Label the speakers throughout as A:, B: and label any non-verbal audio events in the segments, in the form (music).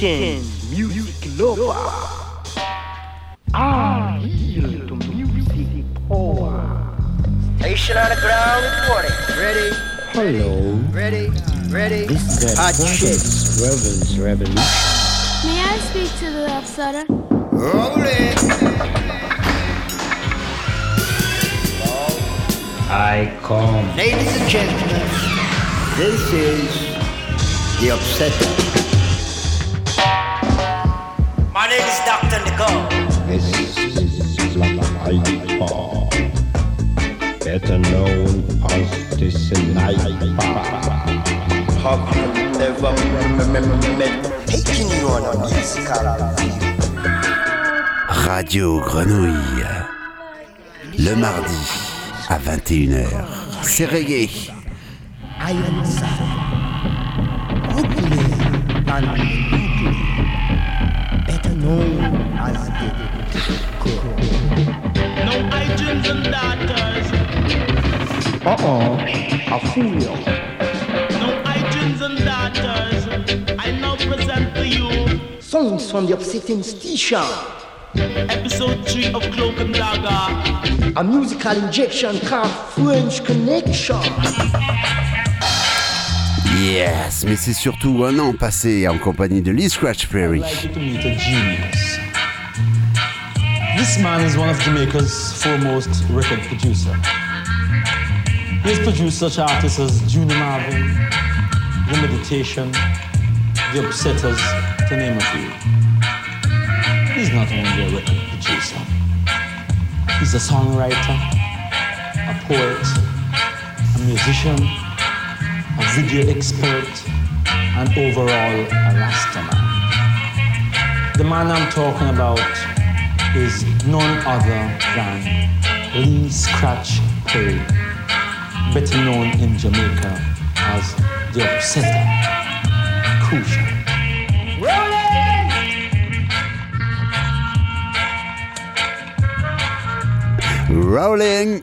A: weekend music lover. Ah, I yield to music power.
B: Station on the ground reporting. Ready,
C: Hello,
B: ready, ready.
C: this is the
B: Hot shit.
C: Trumpets Rebels Revolution.
D: May I speak to the upsetter?
B: Roll it.
C: I come.
B: Ladies and gentlemen, this is the upsetter.
E: Radio Grenouille. Le mardi à 21h. C'est reggae.
F: No agents and daughters.
G: Uh-oh, I fool you.
F: No agents and daughters. I now present to you
G: Songs from the upsetting station.
F: episode 3 of Cloak and Dagger.
G: A musical injection called French Connection.
E: Yes, mais c'est surtout un an passé en compagnie de Lee Scratch Perry.
H: This man is one of Jamaica's foremost record producer. He has produced such artists as Junior Marvin, The Meditation, The Upsetters, to name a few. He's not only a record producer, he's a songwriter, a poet, a musician, a video expert, and overall a Rastaman. The man I'm talking about is none other than Lee Scratch Perry, better known in Jamaica as the Upsetter. Crucial.
E: Rolling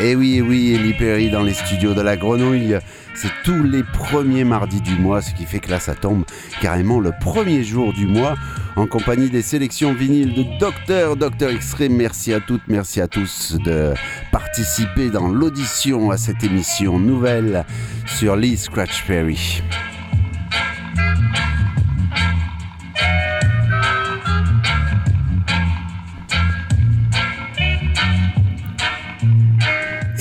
E: Et eh oui, et oui, Lee Perry dans les studios de la Grenouille. C'est tous les premiers mardis du mois, ce qui fait que là, ça tombe carrément le premier jour du mois, en compagnie des sélections vinyles de Docteur, Docteur Extreme. Merci à toutes, merci à tous de participer dans l'audition à cette émission nouvelle sur Lee Scratch Perry.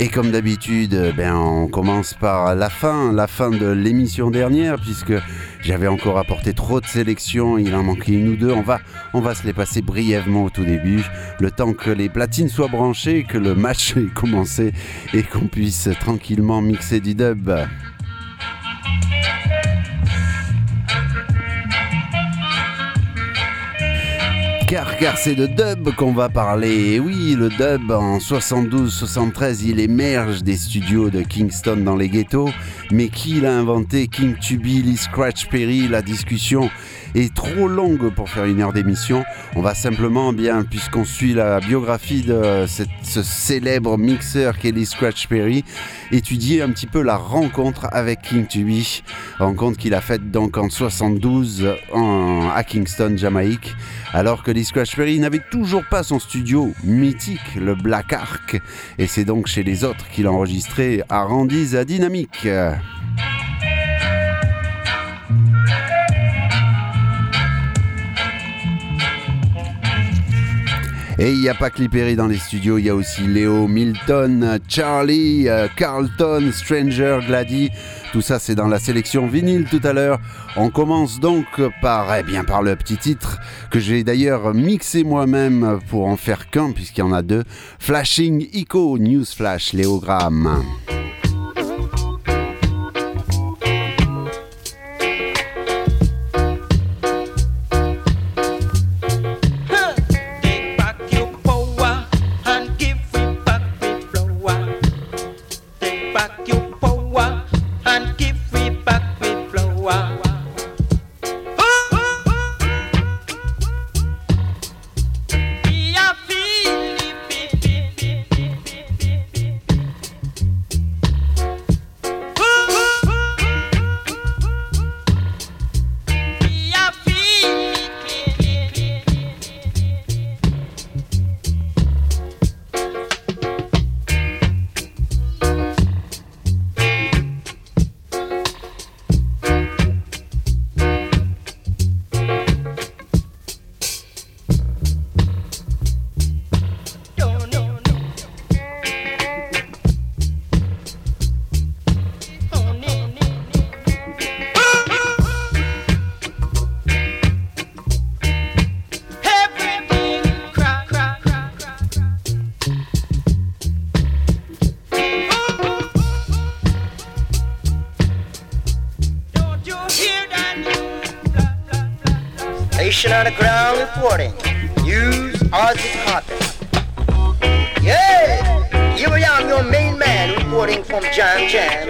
E: Et comme d'habitude, ben on commence par la fin, la fin de l'émission dernière, puisque j'avais encore apporté trop de sélections, il en manquait une ou deux. On va, on va se les passer brièvement au tout début, le temps que les platines soient branchées, que le match ait commencé et qu'on puisse tranquillement mixer du dub. Car, car c'est de dub qu'on va parler. Oui, le dub en 72-73, il émerge des studios de Kingston dans les ghettos. Mais qui l'a inventé? King Tubby, Lee Scratch Perry La discussion est trop longue pour faire une heure d'émission. On va simplement, bien, puisqu'on suit la biographie de ce célèbre mixeur Lee Scratch Perry, étudier un petit peu la rencontre avec King Tubby. Rencontre qu'il a faite donc en 72 en- à Kingston, Jamaïque alors que Lee Scratch Perry n'avait toujours pas son studio mythique, le Black Ark, et c'est donc chez les autres qu'il a enregistré à à Dynamique. Et il n'y a pas que Perry dans les studios, il y a aussi Léo, Milton, Charlie, euh, Carlton, Stranger, Gladys. Tout ça, c'est dans la sélection vinyle tout à l'heure. On commence donc par, eh bien, par le petit titre que j'ai d'ailleurs mixé moi-même pour en faire qu'un, puisqu'il y en a deux. Flashing Echo Newsflash Léogramme.
I: Station on the ground reporting. News as it. Yeah, here I am, your main man, reporting from Jam Jam.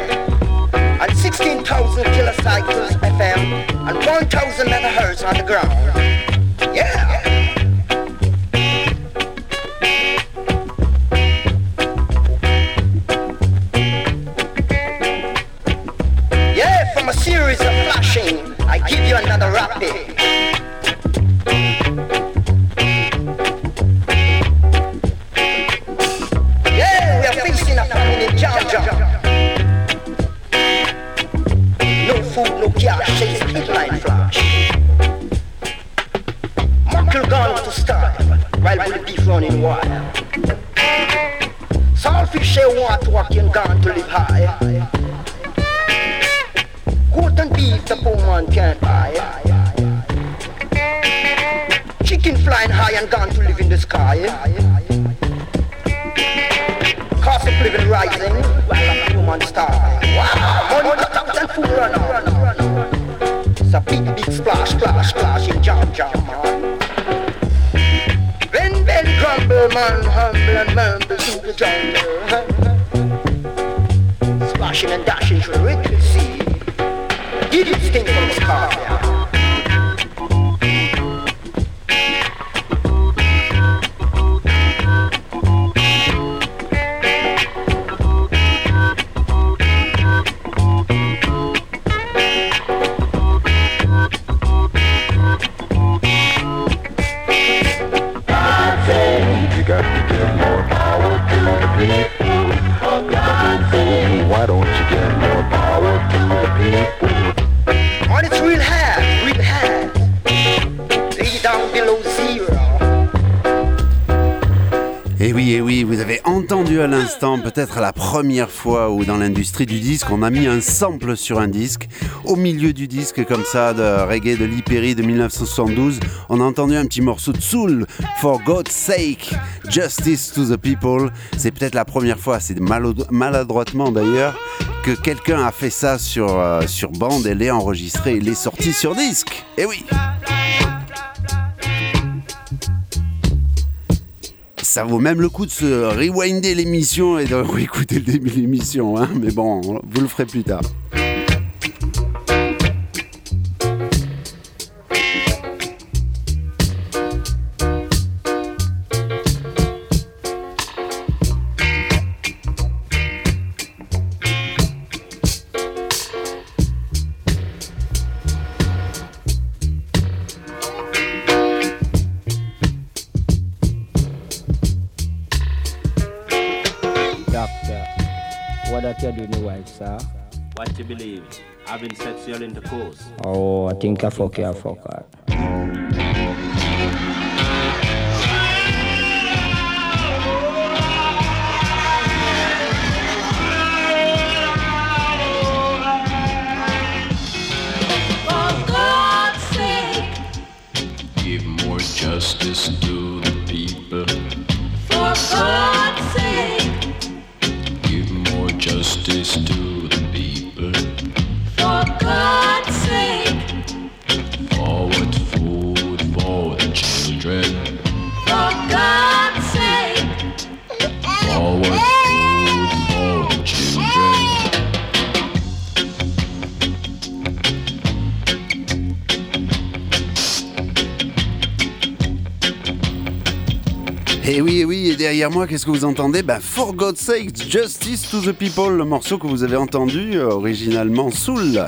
I: On 16,000 kilocycles FM and 1,000 megahertz on the ground.
E: Peut-être la première fois où dans l'industrie du disque, on a mis un sample sur un disque. Au milieu du disque, comme ça, de reggae de Perry de 1972, on a entendu un petit morceau de soul, For God's Sake, Justice to the People. C'est peut-être la première fois, c'est malad- maladroitement d'ailleurs, que quelqu'un a fait ça sur, euh, bande et l'est enregistré et l'est sorti sur disque. Et oui! Ça vaut même le coup de se rewinder l'émission et de (laughs) réécouter le début de l'émission, hein. mais bon, vous le ferez plus tard.
J: Having sexual intercourse.
C: Oh, I think I fuck you, I fuck her.
K: For God's sake,
L: Give more justice to the people.
K: for God's sake,
L: Give more justice to
E: derrière moi, qu'est-ce que vous entendez? Bah, For God's sake, Justice to the People, le morceau que vous avez entendu, euh, originalement Soul.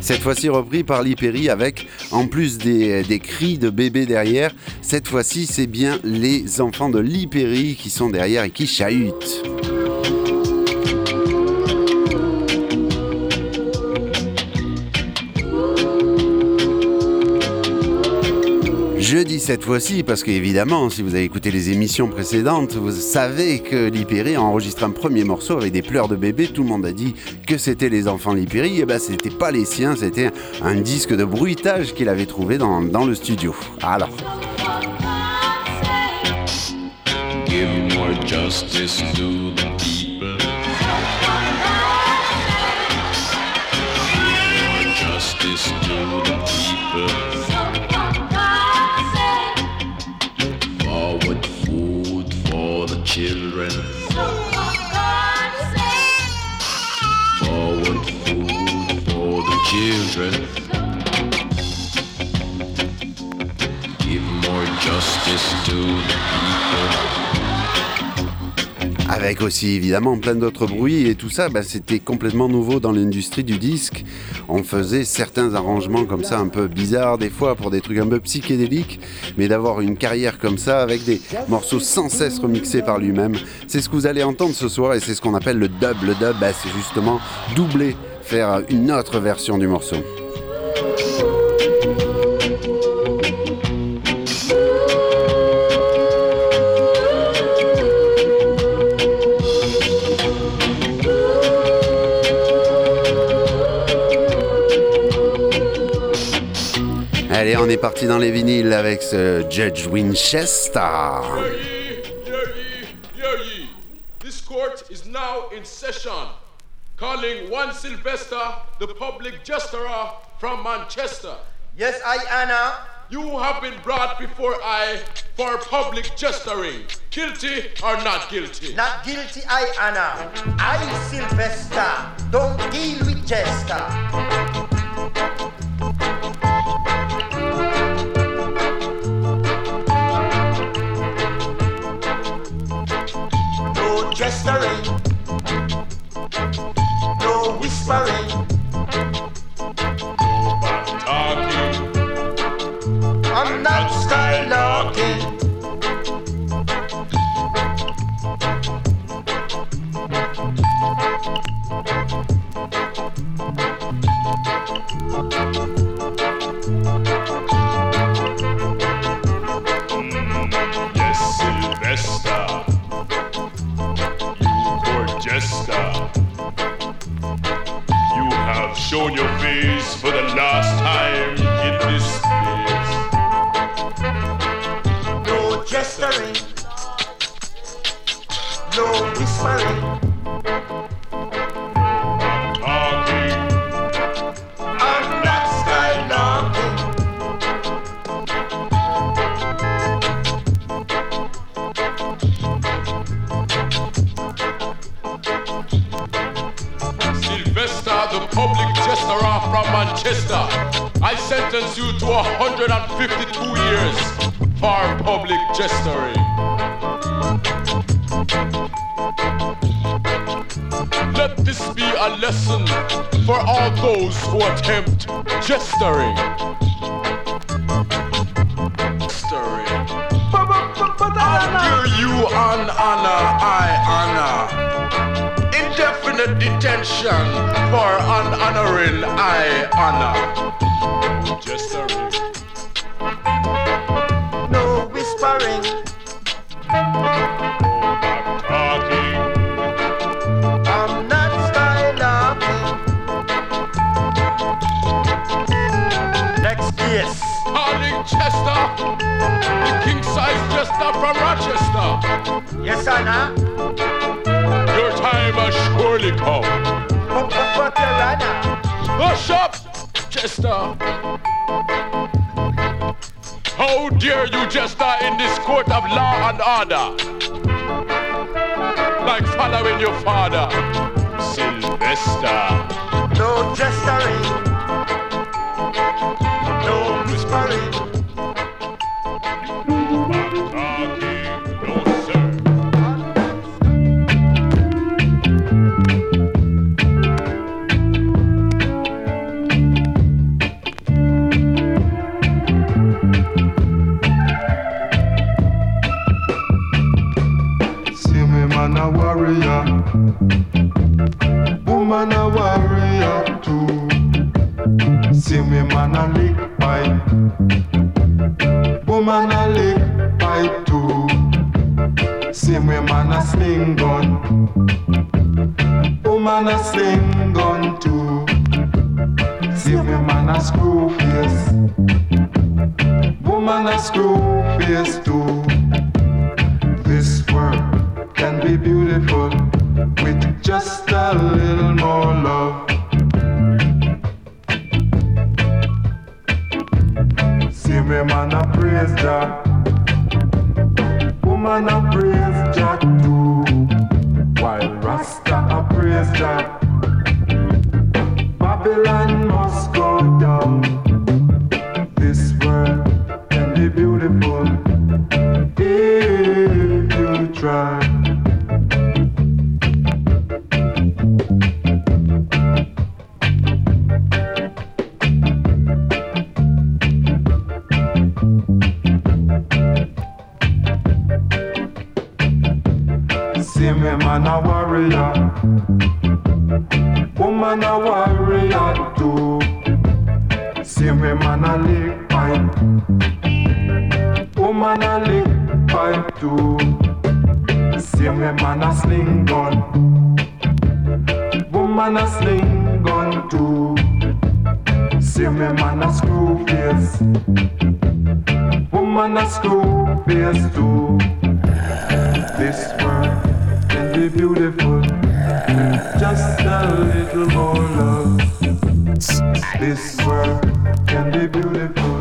E: Cette fois-ci repris par Lee avec, en plus des, cris de bébé derrière, cette fois-ci c'est bien les enfants de Lee qui sont derrière et qui chahutent. Cette fois-ci parce qu'évidemment, si vous avez écouté les émissions précédentes, vous savez que Lipéry a enregistré un premier morceau avec des pleurs de bébé. Tout le monde a dit que c'était les enfants Lipéry. Et ben, c'était pas les siens, c'était un disque de bruitage qu'il avait trouvé dans, dans le studio. Alors,
L: Give more justice to the children. Forward food for the children. Give more justice to the people.
E: Avec aussi évidemment plein d'autres bruits et tout ça, bah, c'était complètement nouveau dans l'industrie du disque. On faisait certains arrangements comme ça un peu bizarres des fois pour des trucs un peu psychédéliques, mais d'avoir une carrière comme ça avec des morceaux sans cesse remixés par lui-même, c'est ce que vous allez entendre ce soir et c'est ce qu'on appelle le dub. Le dub, bah, c'est justement doubler, faire une autre version du morceau. Est parti dans les vinyles avec ce Judge Winchester.
M: Hear ye, this court is now in session, calling one Sylvester, the public justice from Manchester.
I: Yes, I, Anna.
M: You have been brought before I for public justering. Guilty or not guilty?
I: Not guilty, I, Anna. I, Sylvester. Don't deal with Jester. No jestering. No whispering. No
M: Orchestering. Of law and order? Like following your father, Sylvester.
N: A face. Woman a screw face too. This world can be beautiful. Just a little more love. This world can be beautiful.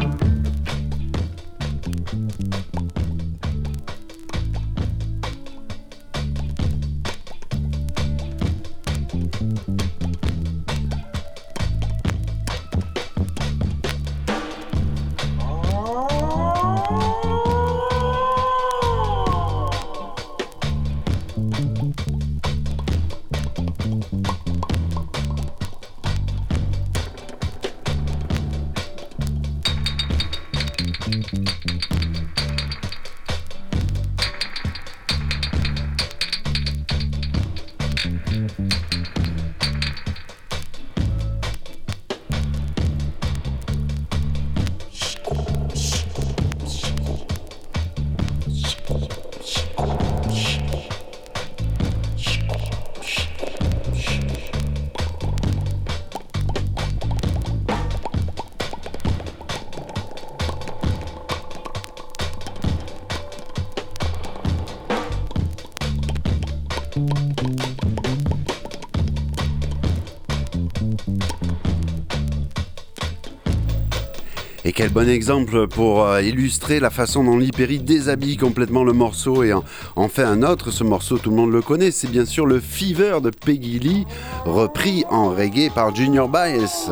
E: Quel bon exemple pour euh, illustrer la façon dont Lee déshabille complètement le morceau et en, en fait un autre. Ce morceau, tout le monde le connaît, c'est bien sûr le Fever de Peggy Lee, repris en reggae par Junior Bias.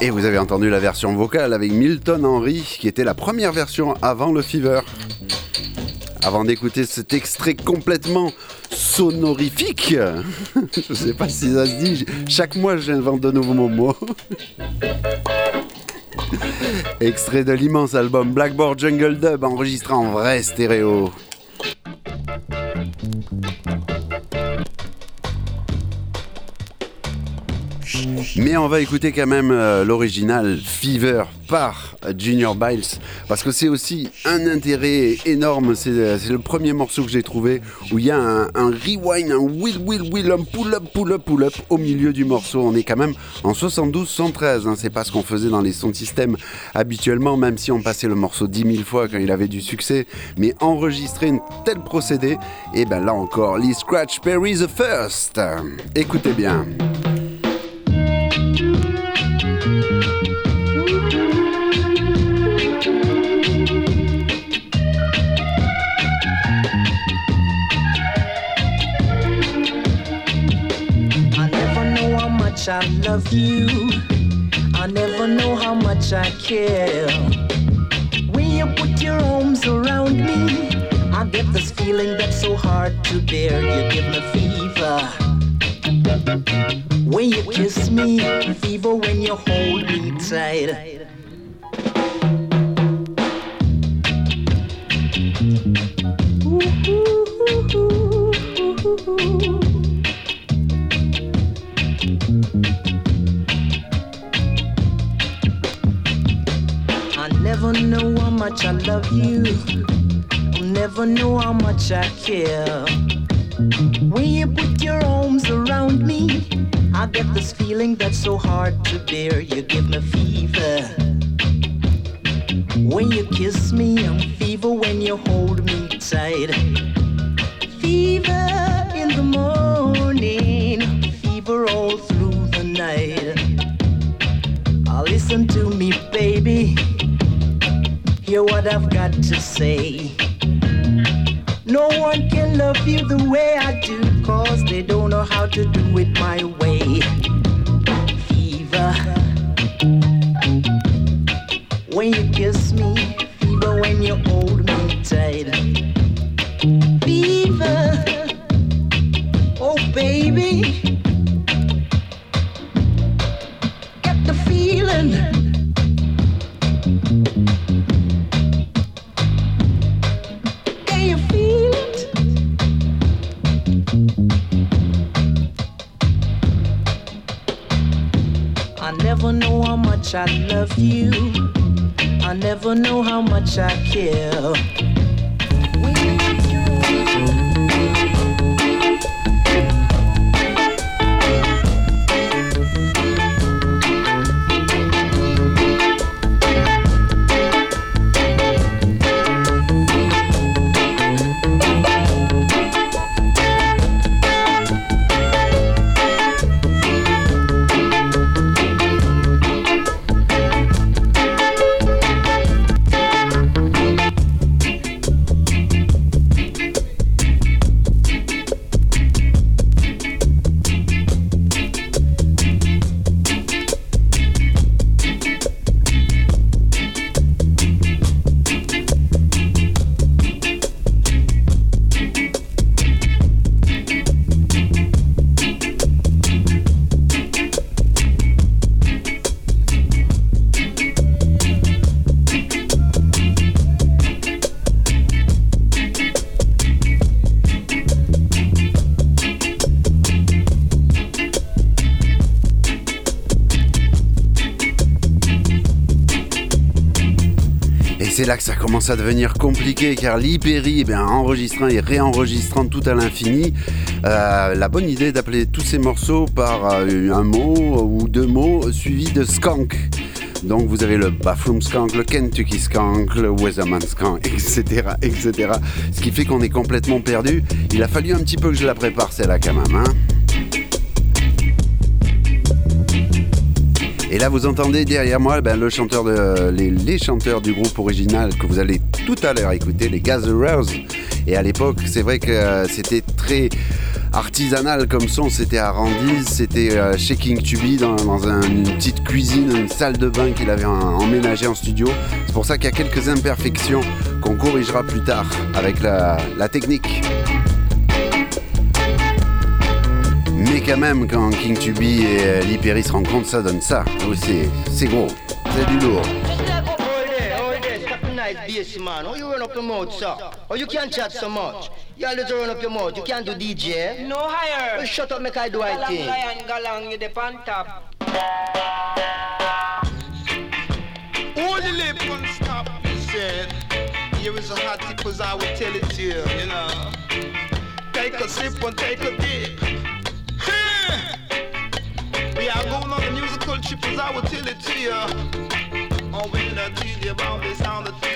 E: Et vous avez entendu la version vocale avec Milton Henry, qui était la première version avant le Fever. Avant d'écouter cet extrait complètement sonorifique, (laughs) je sais pas si ça se dit, chaque mois j'invente de nouveaux mots. (laughs) Extrait de l'immense album Blackboard Jungle Dub enregistré en vrai stéréo. Mais on va écouter quand même euh, l'original Fever par Junior Biles parce que c'est aussi un intérêt énorme. C'est euh, le premier morceau que j'ai trouvé où il y a un, un rewind, un wheel, wheel, wheel, un pull-up, pull-up, pull-up au milieu du morceau. On est quand même en 72-113. Hein. C'est pas ce qu'on faisait dans les sons système habituellement, même si on passait le morceau 10 000 fois quand il avait du succès. Mais enregistrer un tel procédé, et ben là encore, Lee Scratch Perry the First. Écoutez bien.
O: I love you. I never know how much I care. When you put your arms around me, I get this feeling that's so hard to bear. You give me fever. When you kiss me, fever when you hold me tight. I never know how much I love you. I'll never know how much I care. When you put your arms around me, I get this feeling that's so hard to bear. You give me fever. When you kiss me, I'm fever when you hold me tight. Fever in the morning, fever all through the night. Listen to me, baby. Hear what I've got to say. No one can love you the way I do, cause they don't know how to do it my way. Fever. When you kiss me, fever when you hold me tight. Fever. Oh, baby. You. I never know how much I care.
E: Là que ça commence à devenir compliqué car Lee Perry, eh enregistrant et réenregistrant tout à l'infini, euh, la bonne idée d'appeler tous ces morceaux par euh, un mot ou deux mots suivis de skank. Donc vous avez le Bathroom Skunk, le Kentucky Skunk, le Weatherman Skunk, etc. etc. Ce qui fait qu'on est complètement perdu. Il a fallu un petit peu que je la prépare celle-là quand même. Hein Et là, vous entendez derrière moi ben, le chanteur de, les, chanteurs du groupe original que vous allez tout à l'heure écouter, les Gatherers. Et à l'époque, c'est vrai que euh, c'était très artisanal comme son. C'était à Randiz, c'était euh, chez King Tubby dans, dans un, une petite cuisine, une salle de bain qu'il avait emménagé en studio. C'est pour ça qu'il y a quelques imperfections qu'on corrigera plus tard avec la technique. Quand même, quand King Tubby et euh, Lee Perry se rencontrent, ça donne ça. Oh, c'est gros, c'est du lourd.
I: bass man. Oh, you run up your mouth, sir. Oh, you can't chat so much. You always run up your mouth. You can't do DJ.
F: No higher.
I: Well, shut up, make I do I thing.
F: lion, galang, you the on top.
P: Only lip won't stop, he said. Here is a hot tip as I will tell it to you, you know. Take a sip and take a dip. Are going on a musical trip as I will tell it to you. Oh, when I tell you about the sound that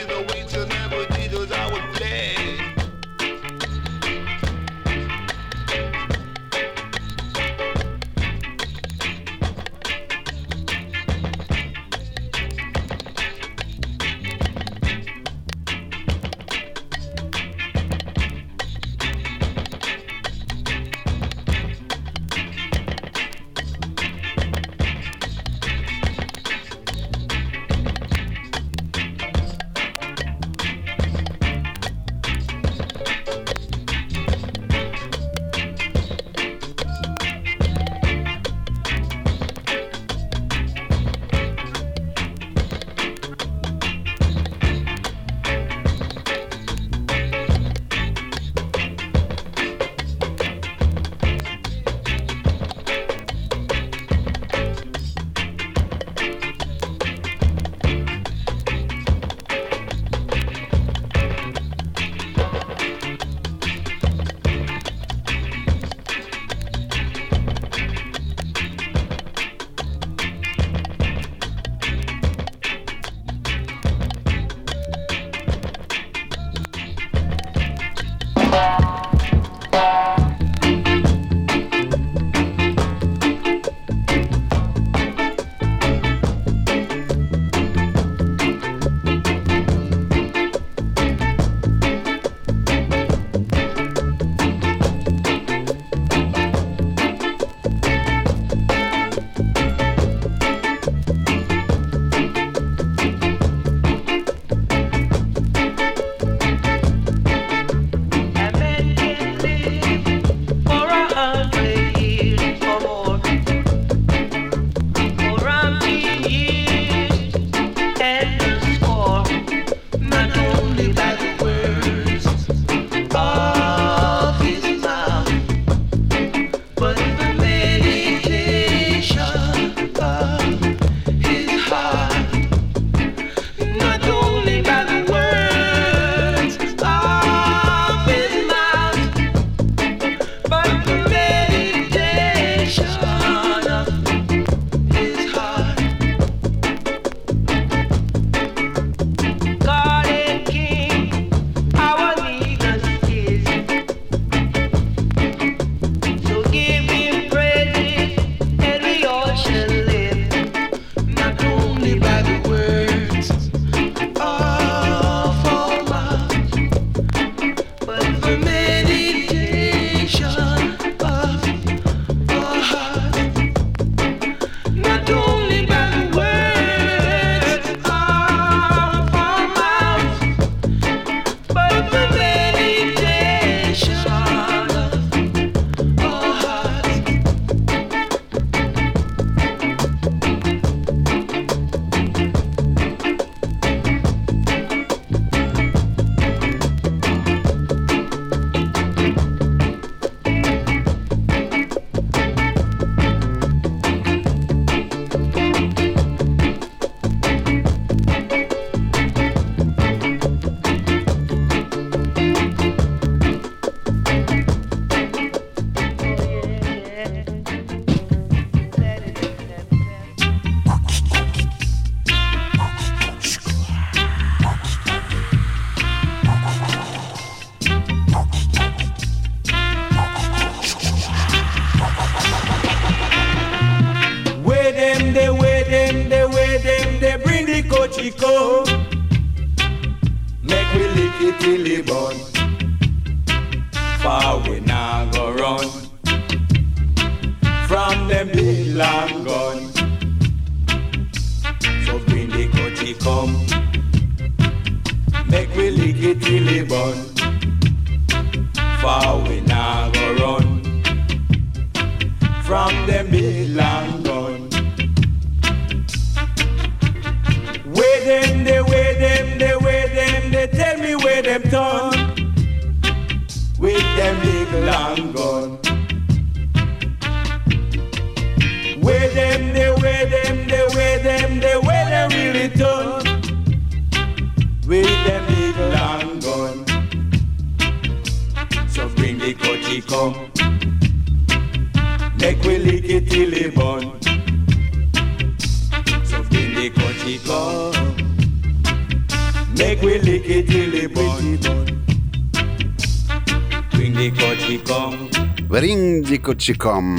P: The
E: Cochicom,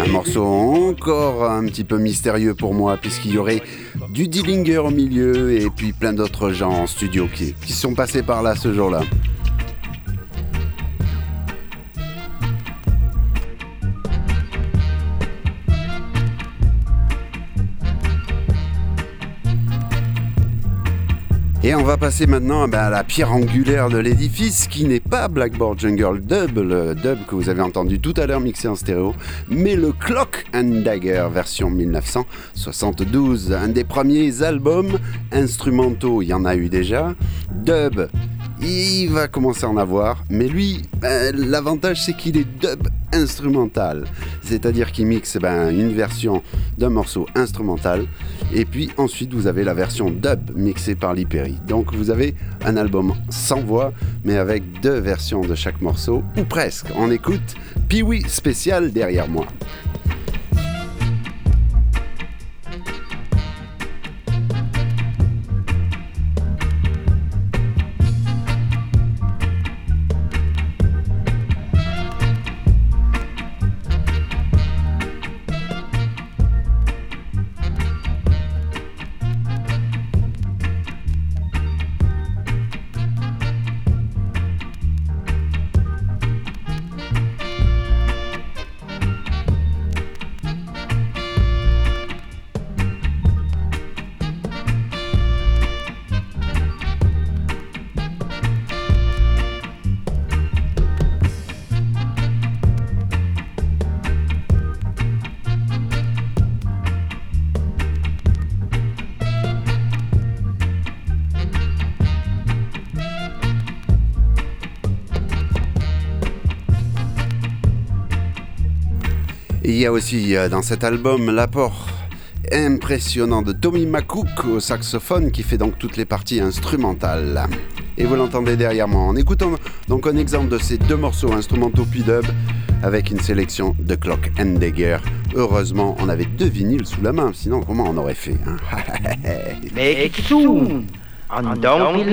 E: un morceau encore un petit peu mystérieux pour moi, puisqu'il y aurait du Dillinger au milieu et puis plein d'autres gens en studio qui, qui sont passés par là ce jour-là. Et on va passer maintenant ben, à la pierre angulaire de l'édifice qui n'est pas Blackboard Jungle Dub, le dub que vous avez entendu tout à l'heure mixé en stéréo, mais le Clock and Dagger version 1972, un des premiers albums instrumentaux, il y en a eu déjà, dub. Il va commencer à en avoir, mais lui, ben, l'avantage c'est qu'il est dub instrumental, c'est-à-dire qu'il mixe ben, une version d'un morceau instrumental, et puis ensuite vous avez la version dub mixée par Lee Perry. Donc vous avez un album sans voix, mais avec deux versions de chaque morceau, ou presque. On écoute Pee-Wee spécial derrière moi. Aussi euh, dans cet album l'apport impressionnant de Tommy McCook au saxophone qui fait donc toutes les parties instrumentales. Et vous l'entendez derrière moi en écoutant donc un exemple de ces deux morceaux instrumentaux puis dub avec une sélection de Clock and Dagger. Heureusement, on avait deux vinyles sous la main, sinon comment on aurait fait hein? (laughs)
G: Make it soon, and don't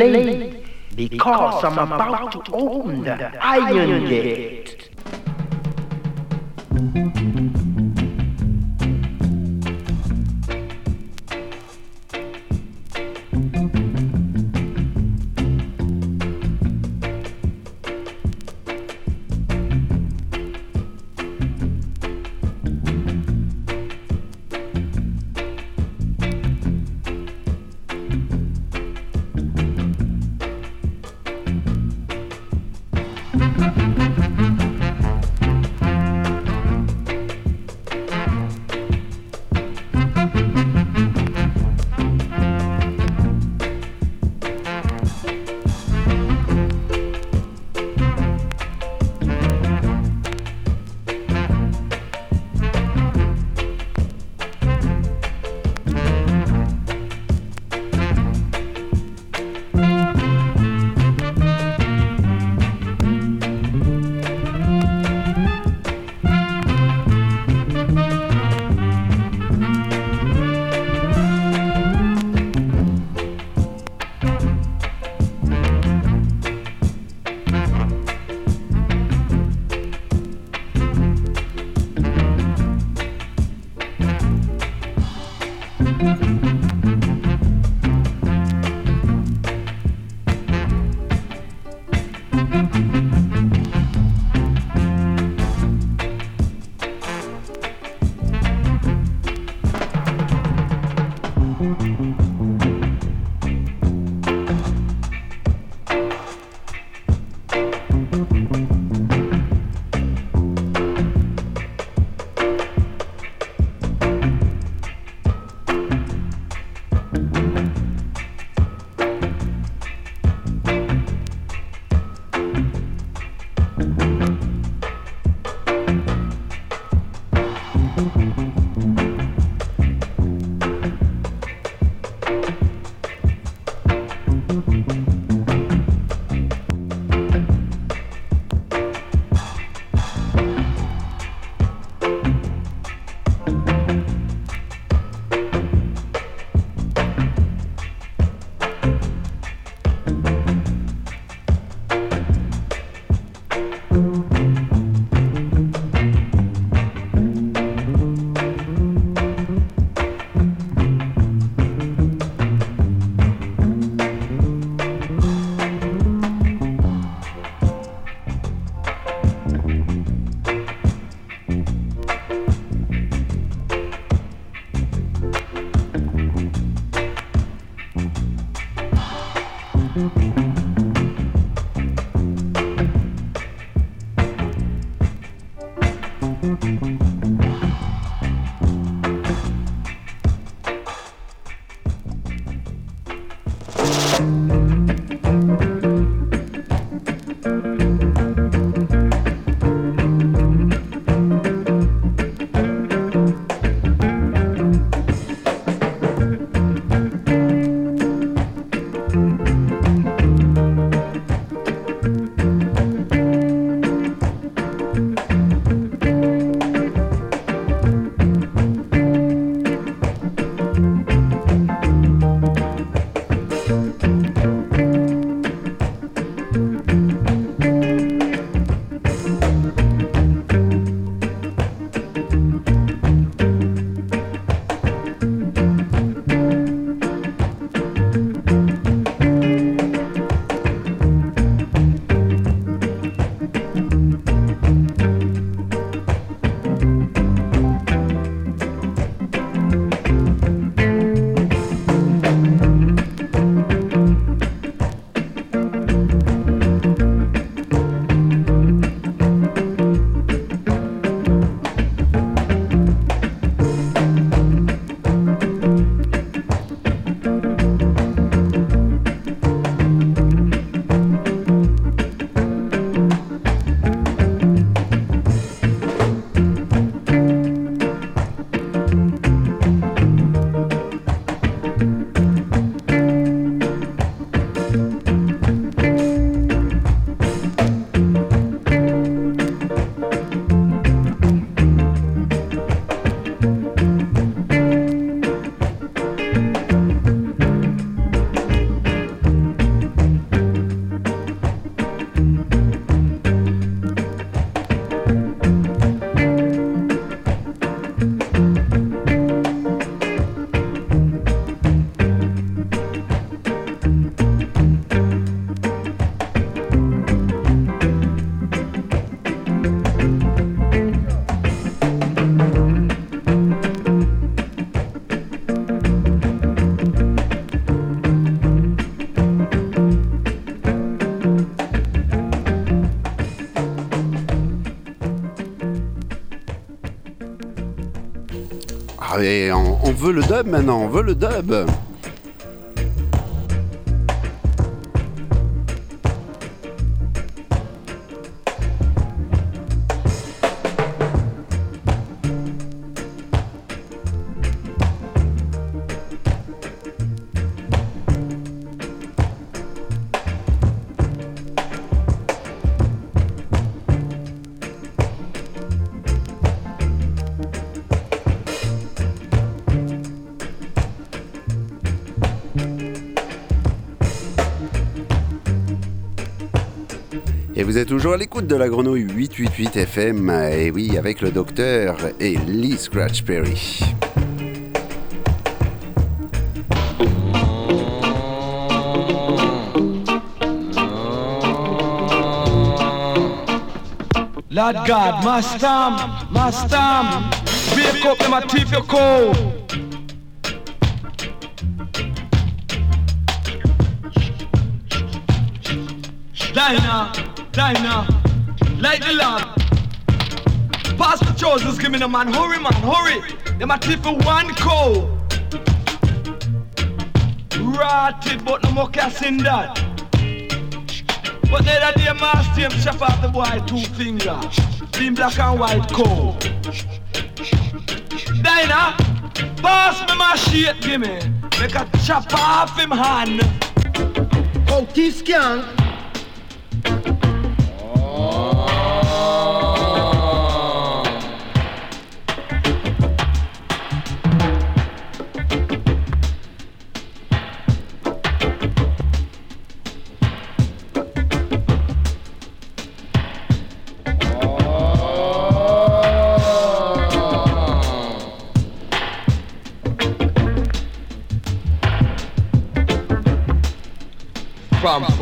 G: be because I'm about to open the iron gate.
E: Veut le dub maintenant, on veut le dub. Toujours à l'écoute de la grenouille 888 FM, et oui, avec le docteur et Lee Scratch Perry.
Q: Lord God, my stamp, my stamp. Wake up, them a thief your cold. Dinah, Dinah, light the lamp. Pass the choices, give me the man, hurry man, hurry. Them a thief for one coal. Rotted, but no more cash in that. But the other day, master him chop off the boy two fingers. Being black and white coat. Dinah, pass me my shit, give me. Make a chop off him hand. Oh, this can.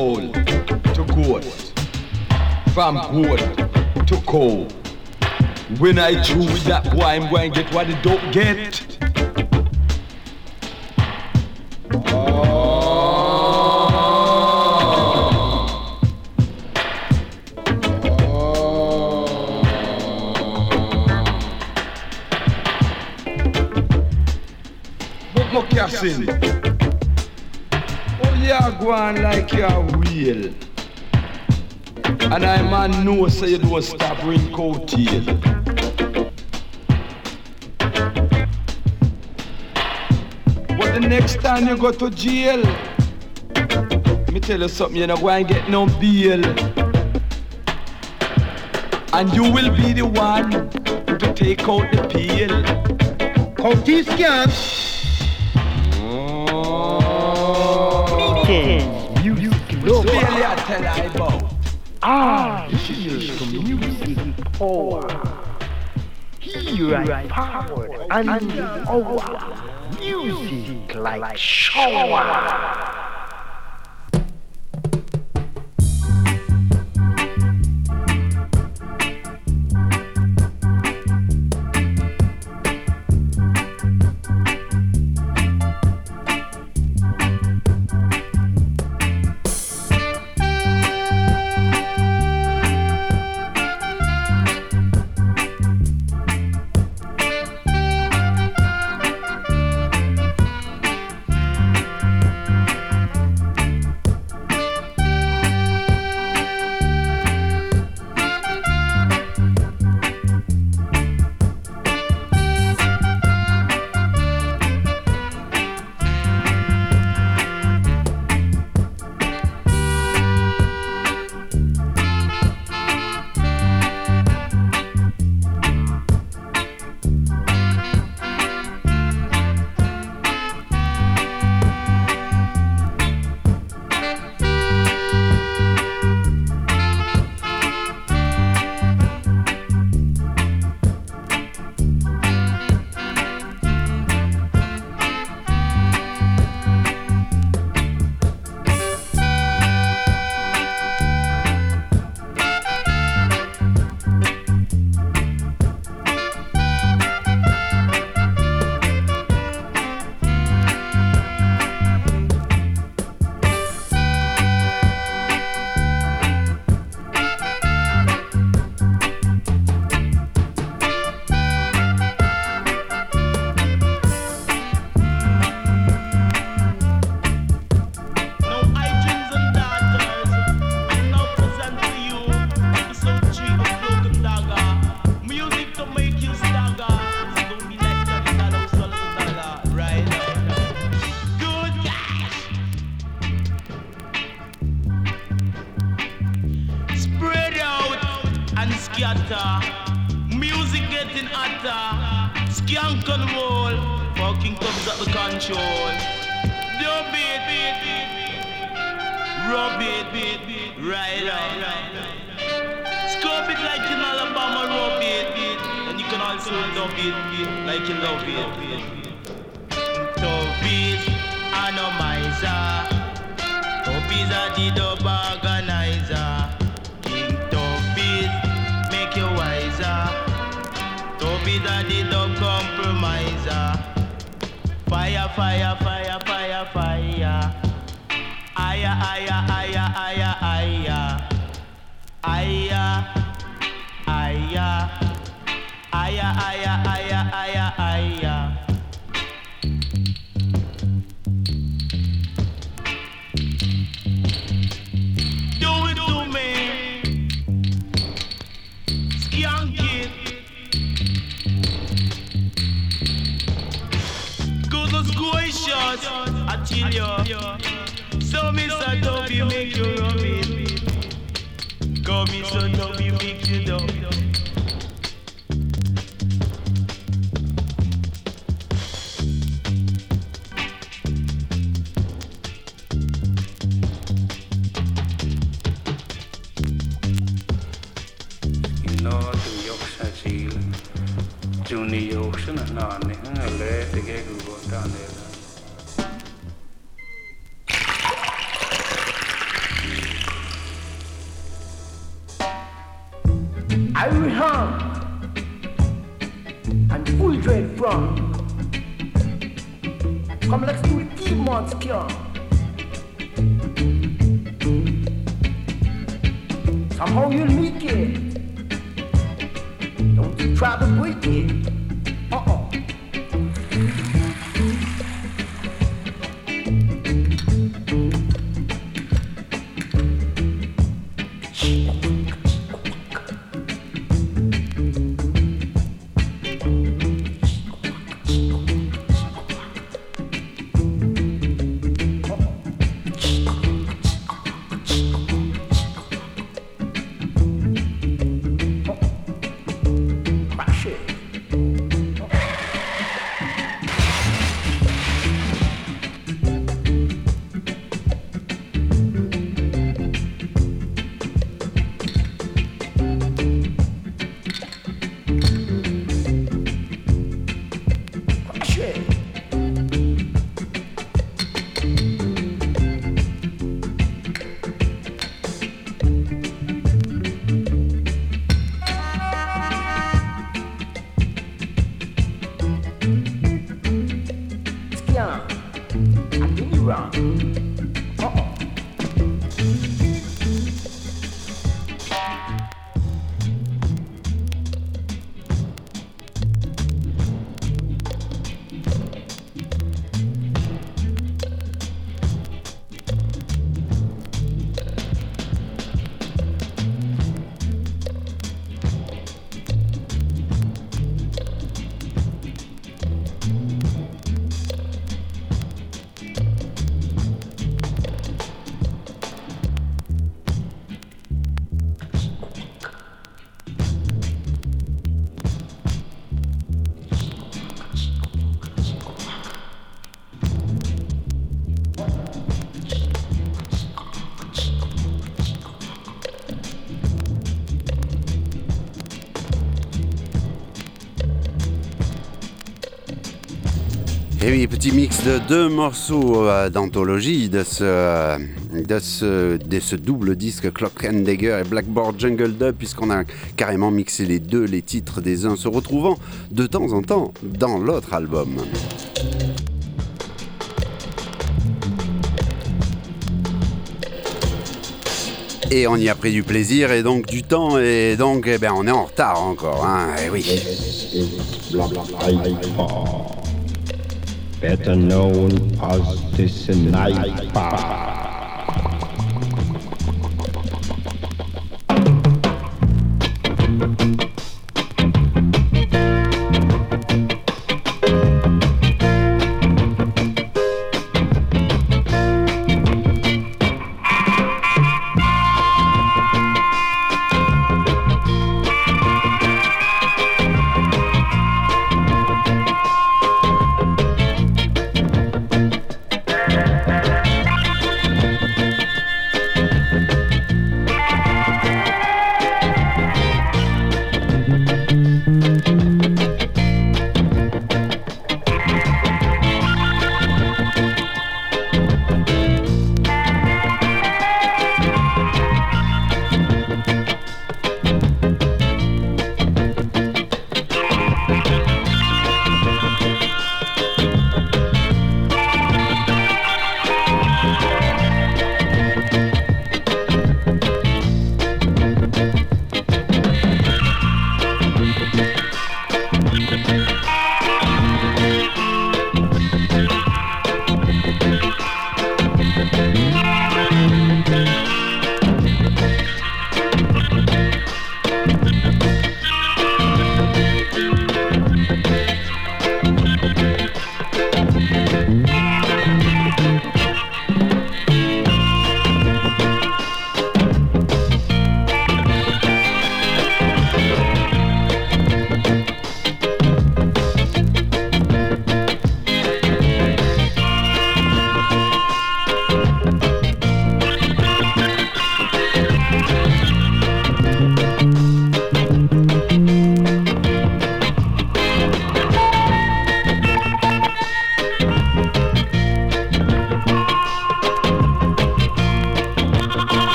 Q: Pole to goat, from goat to cold. When I with that boy, I'm going to get what it don't get. But no casting. Oh, on like you're real. And I man know so you don't stop ring coattail. But the next time you go to jail, me tell you something, you're not going to get no bail. And you will be the one to take out the peel. County scan. Tell I about.
G: Ah, here's the music power. Here I power and hour. Music like shower.
R: Skank and roll. Fucking comes at the control. Dub it, beat, beat, rub it, beat, beat, right, right, right, right. Scope it like in Alabama, rub it, beat, and you can also dub it, beat, like you love it, beat. Tubbies, anomizer. Tubbies are the dub organizer. King Tubbies, make you wiser. Tubbies are the dub compromiser. Fire, fire, fire, fire, fire. Aya, aya, aya, aya, aya. Aya, aya. Aya, aya, judge, I chill you. So me say don't make you rub it. Go me so don't make you
S: dump. Juni Yorkshire na na ne ha le te ge gu go down
G: there. Ham and Full Dread from. Come, let's do the team monster. Somehow you'll make it. Don't you try to break it.
E: Petit mix de deux morceaux euh, d'anthologie de ce, euh, de, ce, double disque Clock and Dagger et Blackboard Jungle Dub, puisqu'on a carrément mixé les deux, les titres des uns se retrouvant de temps en temps dans l'autre album. Et on y a pris du plaisir et donc du temps, et donc eh ben, on est en retard encore. Hein, eh oui.
T: Better known as the Sniper.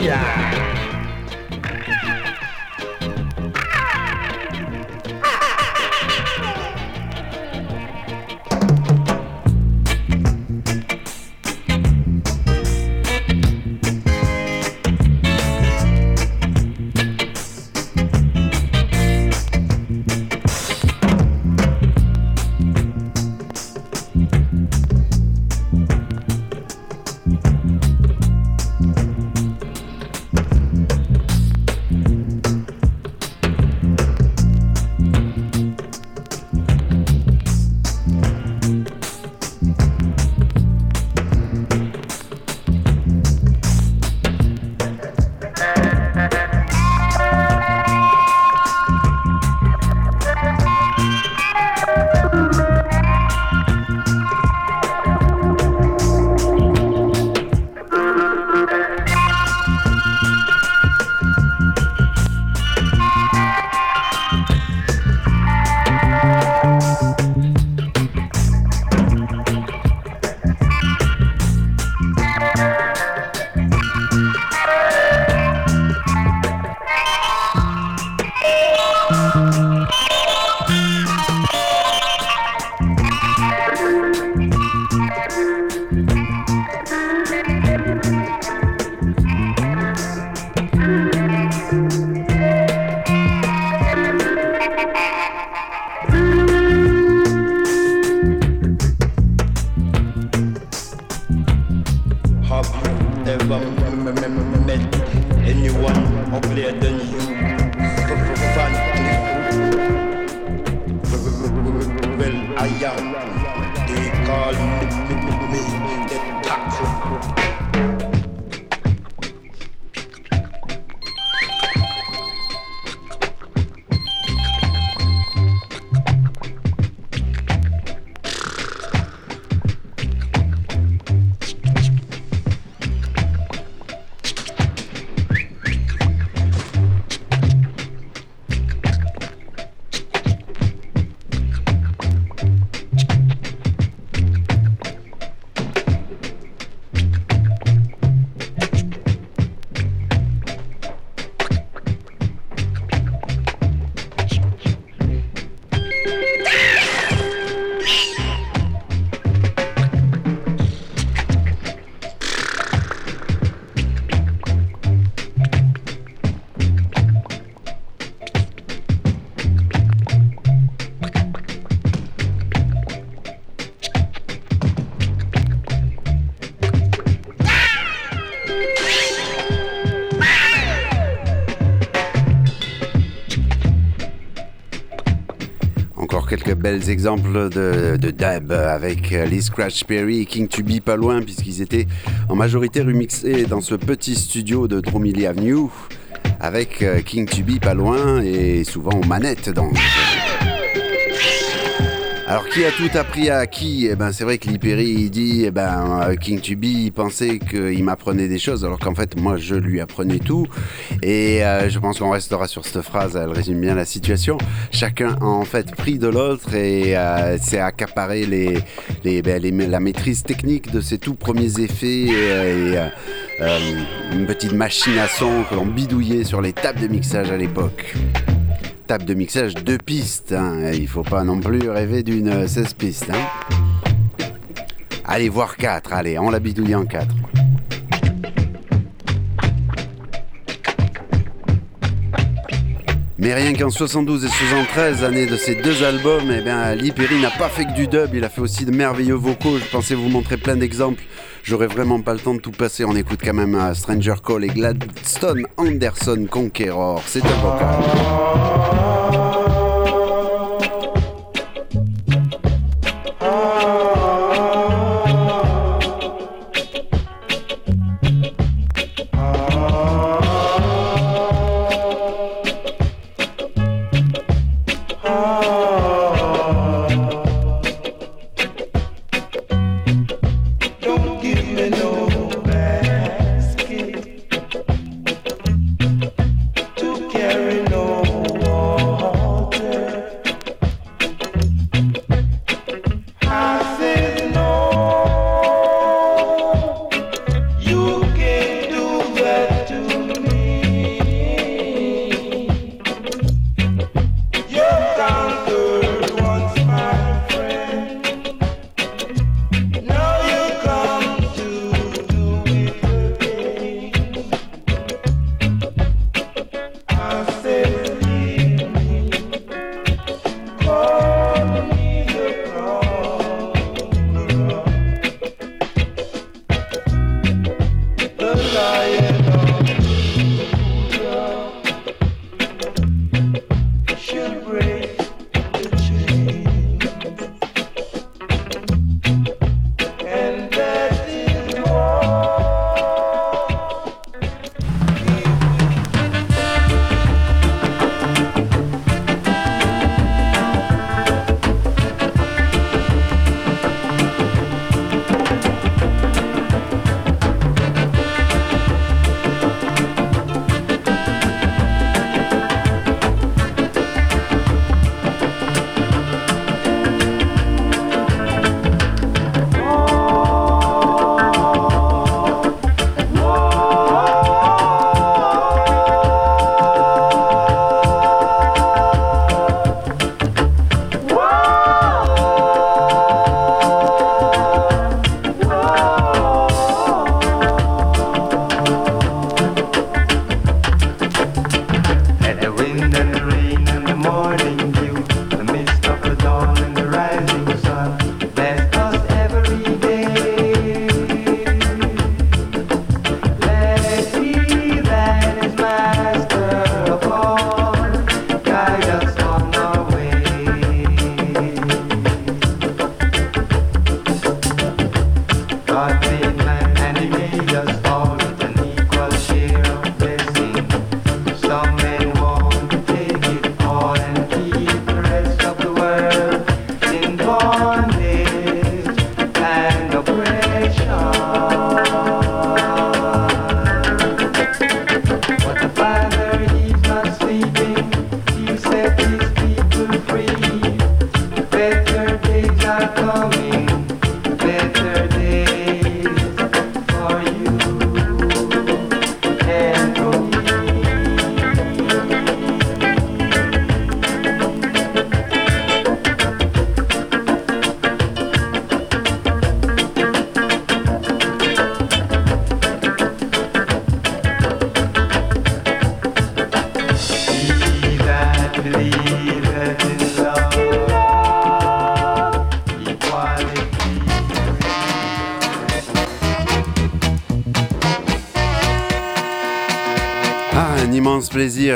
I: Yeah. I am. They call me, me the taco.
E: Exemples de, de dub avec euh, Lee Scratch Perry et King Tubby pas loin puisqu'ils étaient en majorité remixés dans ce petit studio de Dromilly Avenue avec euh, King Tubby pas loin et souvent aux manettes donc. Alors qui a tout appris à qui? Eh ben c'est vrai que Liperi il dit eh ben euh, King Tubi il pensait qu'il m'apprenait des choses alors qu'en fait moi je lui apprenais tout et euh, je pense qu'on restera sur cette phrase elle résume bien la situation. Chacun a en fait pris de l'autre et euh, s'est accaparé ben, la maîtrise technique de ces tout premiers effets et, euh, euh, une petite machine à son que l'on bidouillait sur les tables de mixage à l'époque table de mixage deux pistes. hein. Il faut pas non plus rêver d'une euh, 16 pistes. hein. Allez, voir 4. Allez, on la bidouille en 4. Mais rien qu'en 72 et 73, années de ces deux albums, eh bien, Perry n'a pas fait que du dub, il a fait aussi de merveilleux vocaux. Je pensais vous montrer plein d'exemples. J'aurais vraiment pas le temps de tout passer. On écoute quand même euh, Stranger Call et Gladstone Anderson Conqueror. C'est un vocal.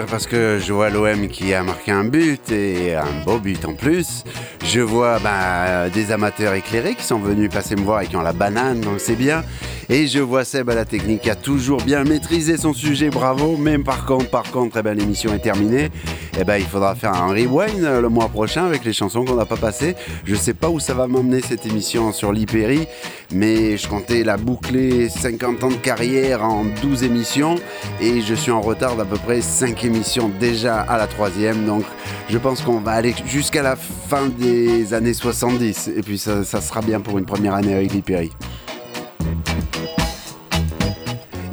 E: Parce que je vois l'OM qui a marqué un but et un beau but en plus. Je vois bah, des amateurs éclairés qui sont venus passer me voir et qui ont la banane, donc c'est bien. Et je vois Seb à la technique qui a toujours bien maîtrisé son sujet, bravo. Mais par contre, par contre, eh ben, l'émission est terminée. Eh ben, il faudra faire un rewind euh, le mois prochain avec les chansons qu'on n'a pas passées. Je sais pas où ça va m'emmener cette émission sur l'Hyperi, mais je comptais la boucler 50 ans de carrière en 12 émissions et je suis en retard d'à peu près 5 émissions déjà à la troisième. Donc je pense qu'on va aller jusqu'à la fin des années 70 et puis ça, sera bien pour une première année avec l'Hyperi.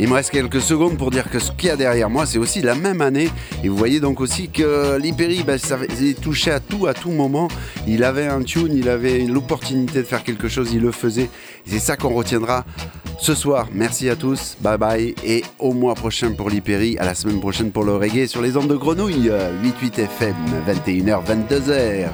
E: Il me reste quelques secondes pour dire que ce qu'il y a derrière moi, c'est aussi la même année. Et vous voyez donc aussi que l'Hyperi, ben, ça il touchait à tout, à tout moment. Il avait un tune, il avait l'opportunité de faire quelque chose, il le faisait. C'est ça qu'on retiendra ce soir. Merci à tous, bye bye. Et au mois prochain pour l'Hyperi, à la semaine prochaine pour le reggae sur les ondes de grenouille. 88 FM, 21h, 22h.